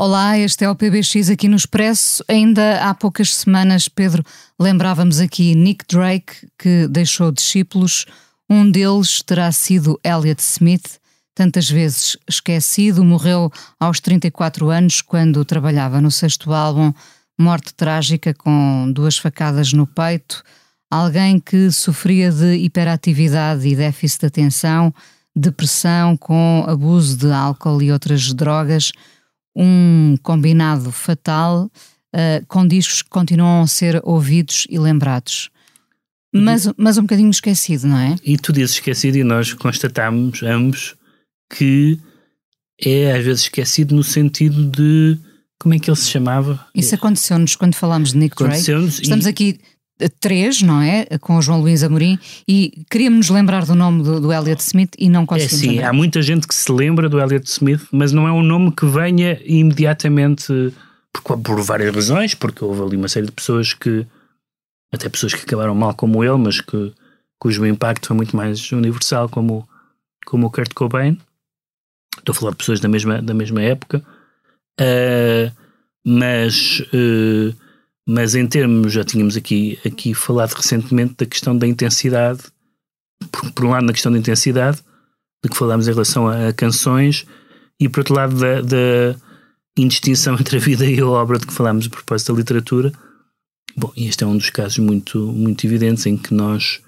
Olá, este é o PBX aqui no Expresso. Ainda há poucas semanas, Pedro, lembrávamos aqui Nick Drake, que deixou discípulos. Um deles terá sido Elliot Smith, tantas vezes esquecido, morreu aos 34 anos quando trabalhava no sexto álbum, morte trágica com duas facadas no peito. Alguém que sofria de hiperatividade e déficit de atenção, depressão com abuso de álcool e outras drogas um combinado fatal uh, com discos que continuam a ser ouvidos e lembrados. Mas, mas um bocadinho esquecido, não é? E tu dizes esquecido e nós constatamos ambos que é às vezes esquecido no sentido de como é que ele se chamava? Isso aconteceu-nos quando falámos de Nick Drake. Estamos e... aqui três, não é? Com o João Luís Amorim e queríamos nos lembrar do nome do, do Elliot Smith e não conseguimos. É sim, lembrar. há muita gente que se lembra do Elliot Smith, mas não é um nome que venha imediatamente por, por várias razões, porque houve ali uma série de pessoas que, até pessoas que acabaram mal como ele, mas que, cujo impacto foi muito mais universal, como, como o Kurt Cobain. Estou a falar de pessoas da mesma, da mesma época. Uh, mas uh, mas em termos, já tínhamos aqui, aqui falado recentemente da questão da intensidade, por, por um lado na questão da intensidade, de que falámos em relação a, a canções, e por outro lado da, da, indistinção entre a vida e a obra de que falámos a propósito da literatura. Bom, e este é um dos casos muito, muito evidentes em que nós,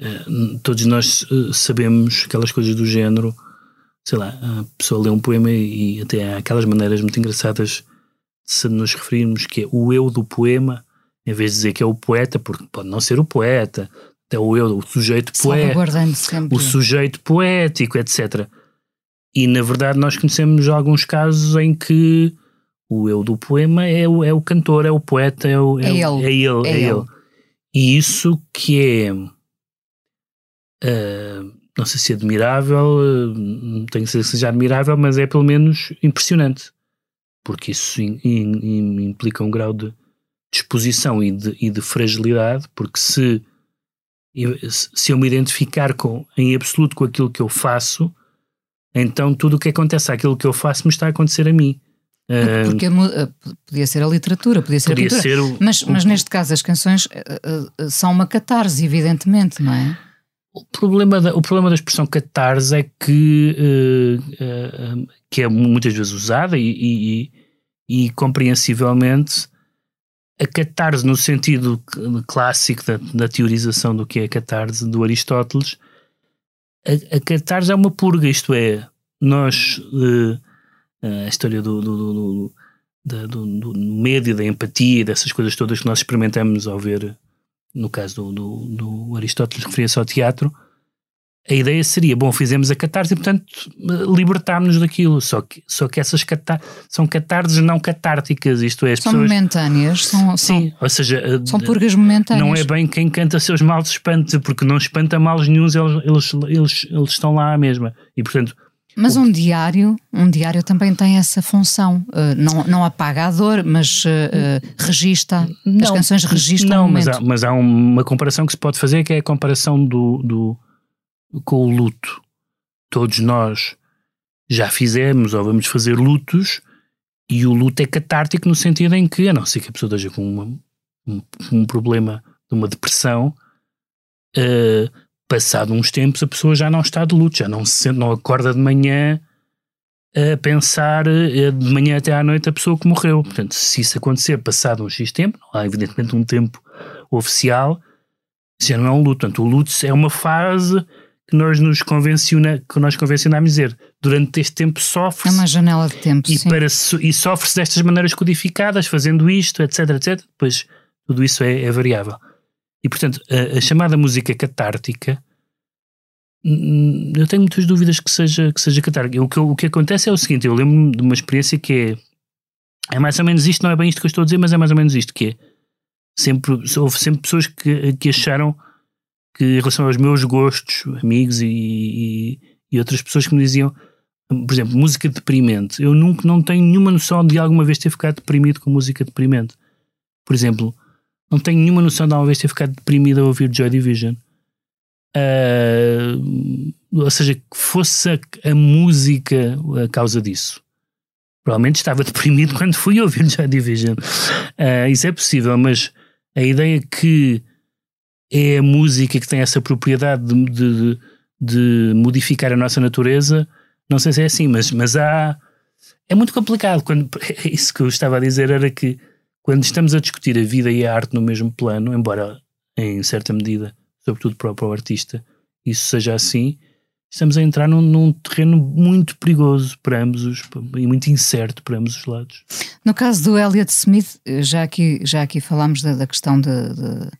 eh, todos nós eh, sabemos aquelas coisas do género, sei lá, a pessoa lê um poema e até há aquelas maneiras muito engraçadas se nos referirmos que é o eu do poema, em vez de dizer que é o poeta, porque pode não ser o poeta, é o eu, o sujeito poético, o sujeito poético, etc. E na verdade nós conhecemos alguns casos em que o eu do poema é o, é o cantor, é o poeta, é, o, é, é, ele, é, ele, é, ele. E isso que é. Uh, não sei se é admirável, não tenho certeza que seja admirável, mas é pelo menos impressionante porque isso in, in, implica um grau de disposição e de, e de fragilidade, porque se, se eu me identificar com, em absoluto com aquilo que eu faço, então tudo o que acontece àquilo que eu faço me está a acontecer a mim. Porque podia ser a literatura, podia ser podia a pintura, ser o, mas, o, mas neste caso as canções uh, uh, são uma catarse, evidentemente, não é? O problema, da, o problema da expressão catarse é que, uh, uh, que é muitas vezes usada e, e, e, compreensivelmente a catarse no sentido clássico da, da, teorização do que é a catarse do Aristóteles, a, a catarse é uma purga, isto é, nós, uh, a história do, do, do, do, do, do médio, da empatia, dessas coisas todas que nós experimentamos ao ver no caso do, do, do Aristóteles referia-se ao teatro, a ideia seria, bom, fizemos a catarse e, portanto, libertámos-nos daquilo. Só que, só que essas catar são catarses não catárticas, isto é, as são pessoas... momentâneas. São, Sim, são, ou seja... São purgas momentâneas. Não é bem quem canta seus males espanta, porque não espanta males nenhums, eles, eles, eles, eles estão lá à mesma. E, portanto, mas um diário, um diário também tem essa função. Uh, não, não apaga a dor, mas uh, uh, registra. Não, As canções registram Não, mas há, mas há uma comparação que se pode fazer que é a comparação do, do, com o luto. Todos nós já fizemos ou vamos fazer lutos e o luto é catártico no sentido em que, a não ser que a pessoa esteja com uma, um, um problema de uma depressão, uh, passado uns tempos, a pessoa já não está de luto, já não se sente, não acorda de manhã a pensar eh, de manhã até à noite a pessoa que morreu. Portanto, se isso acontecer passado um X tempo, não há evidentemente um tempo oficial, já não é um luto. Portanto, o luto é uma fase que nós nos convenciona, que nós convencionamos dizer, durante este tempo sofre É uma janela de tempo, e, sim. Para, e sofre-se destas maneiras codificadas, fazendo isto, etc, etc. Depois, tudo isso é, é variável. E, portanto, a, a, chamada música catártica, eu tenho muitas dúvidas que seja, que seja catártica. O que, o que acontece é o seguinte: eu lembro-me de uma experiência que é É mais ou menos isto, não é bem isto que eu estou a dizer, mas é mais ou menos isto que é. Sempre, houve sempre pessoas que, que acharam que em relação aos meus gostos, amigos e, e, e outras pessoas que me diziam, por exemplo, música deprimente. Eu nunca não tenho nenhuma noção de alguma vez ter ficado deprimido com música deprimente. Por exemplo, não tenho nenhuma noção de alguma vez ter ficado deprimido a ouvir Joy Division. Uh, ou seja, que fosse a, a, música a causa disso. Provavelmente estava deprimido quando fui ouvir Joy Division. Uh, isso é possível, mas a ideia que é a música que tem essa propriedade de, de, de modificar a nossa natureza, não sei se é assim, mas, mas há. É muito complicado. Quando, isso que eu estava a dizer era que quando estamos a discutir a vida e a arte no mesmo plano, embora em certa medida, sobretudo para, o artista, isso seja assim, estamos a entrar num, num, terreno muito perigoso para ambos os e muito incerto para ambos os lados. No caso do Elliot Smith, já aqui, já aqui falámos da, da questão de, de,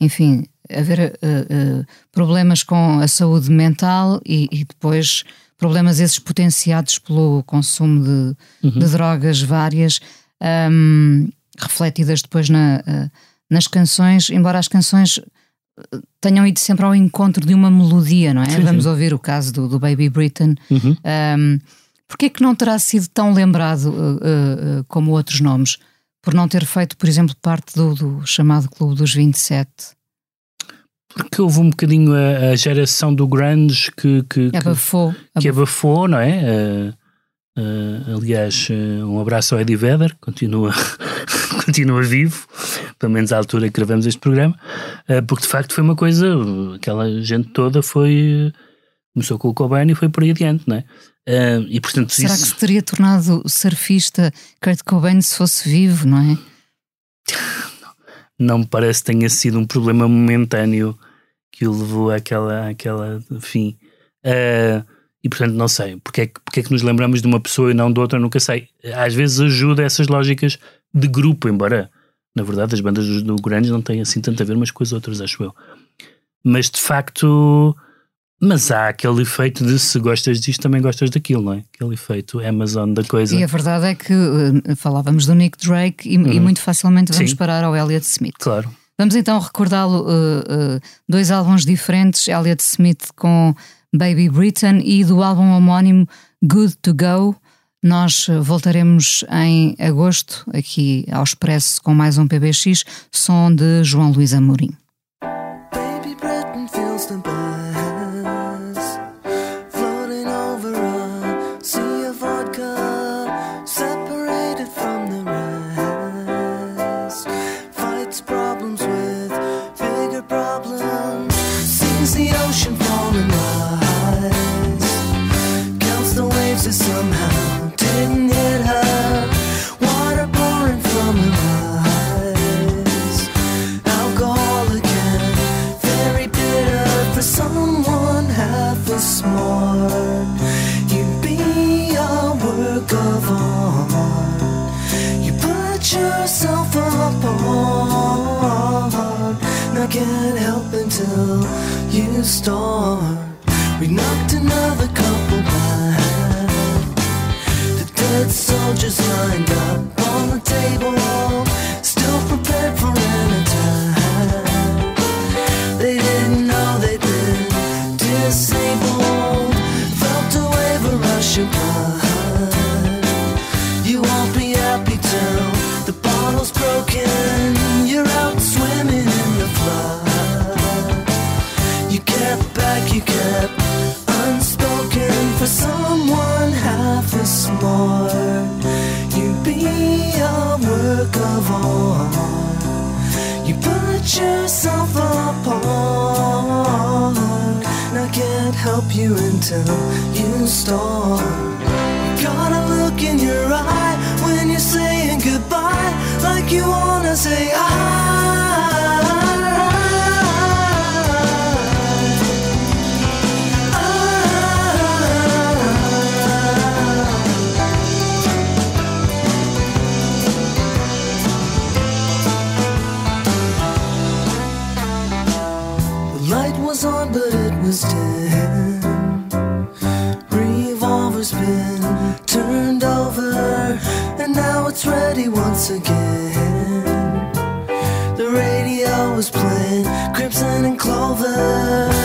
enfim, haver uh, uh, problemas com a saúde mental e, e, depois problemas esses potenciados pelo consumo de, uhum. de drogas várias, um, refletidas depois na, uh, nas canções, embora as canções tenham ido sempre ao encontro de uma melodia, não é? Sim, Vamos sim. ouvir o caso do, do Baby Britain. Uhum. Um, Porquê que não terá sido tão lembrado uh, uh, como outros nomes? Por não ter feito, por exemplo, parte do, do chamado Clube dos 27? Porque houve um bocadinho a, a geração do grunge que, que, abafou, que, que abafou, não é? Uh, aliás, um abraço ao Eddie Vedder, continua, continua vivo, pelo menos à altura que gravamos este programa, porque de facto foi uma coisa, aquela gente toda foi. Começou com o Cobain e foi por aí adiante, não é? e, portanto, Será isso... que se teria tornado surfista Kurt Cobain se fosse vivo, não é? não me parece que tenha sido um problema momentâneo que o levou àquela, àquela fim. Uh, e portanto, não sei. Porque é, que, porque é que nos lembramos de uma pessoa e não de outra? Nunca sei. Às vezes ajuda essas lógicas de grupo, embora na verdade as bandas do, do Grande não têm assim tanto a ver umas com as outras, acho eu. Mas de facto mas há aquele efeito de se gostas disto, também gostas daquilo, não é? Aquele efeito Amazon da coisa. E a verdade é que uh, falávamos do Nick Drake e, uhum. e muito facilmente vamos Sim. parar ao Elliot Smith. Claro. Vamos então recordá-lo, uh, uh, dois álbuns diferentes, Elliot Smith com Baby Britain e do álbum homónimo Good to Go. Nós voltaremos em agosto aqui ao Expresso com mais um PBX, som de João Luís Amorim. You be a work of art. You put yourself apart. And I can't help until you start. More, You be a work of art. You put yourself apart. And I can't help you until you start. You gotta look in your eye when you're saying goodbye, like you wanna say hi. Was playing Crimson and Clover.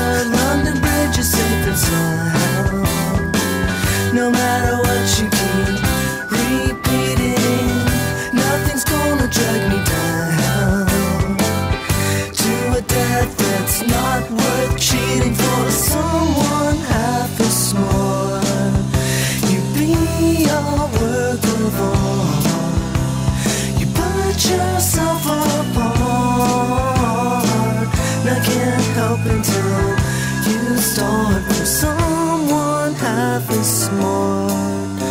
Start from someone half as smart.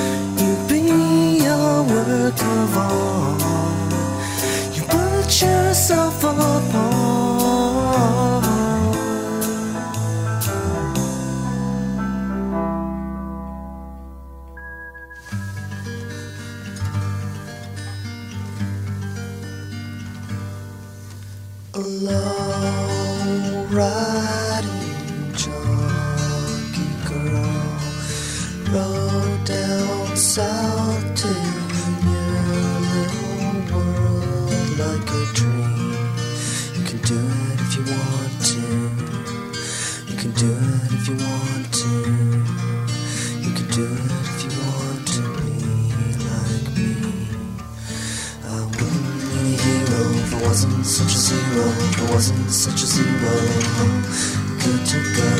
You be your work of art. You put yourself apart. A low dream. You can do it if you want to. You can do it if you want to. You can do it if you want to be like me. I wouldn't be a hero if I wasn't such a zero. If I wasn't such a zero. Good to go.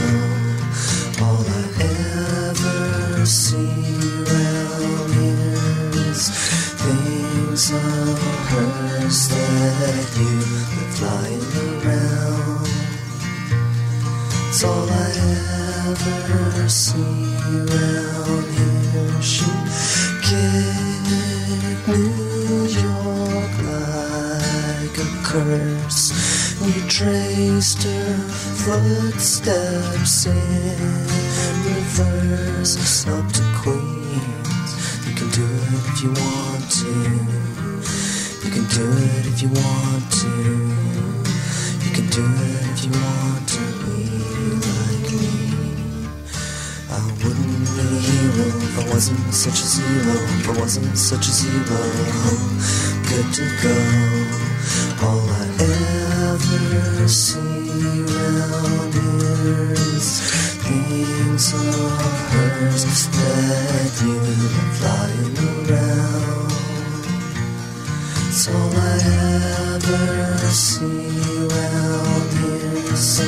All I ever see around flying around. It's all I ever see around here. She kicked New York like a curse. You traced her footsteps in reverse up to Queens. You can do it if you want to. You can do it if you want to. You can do it if you want to be like me. I wouldn't be a hero if I wasn't such a zero. If I wasn't such a zero, good to go. All I ever see around here is things of hers that you are see around here. So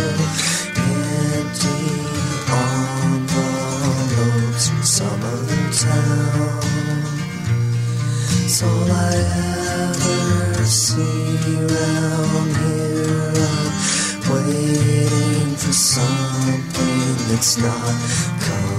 empty other town. It's all I ever see here. I'm waiting for something that's not coming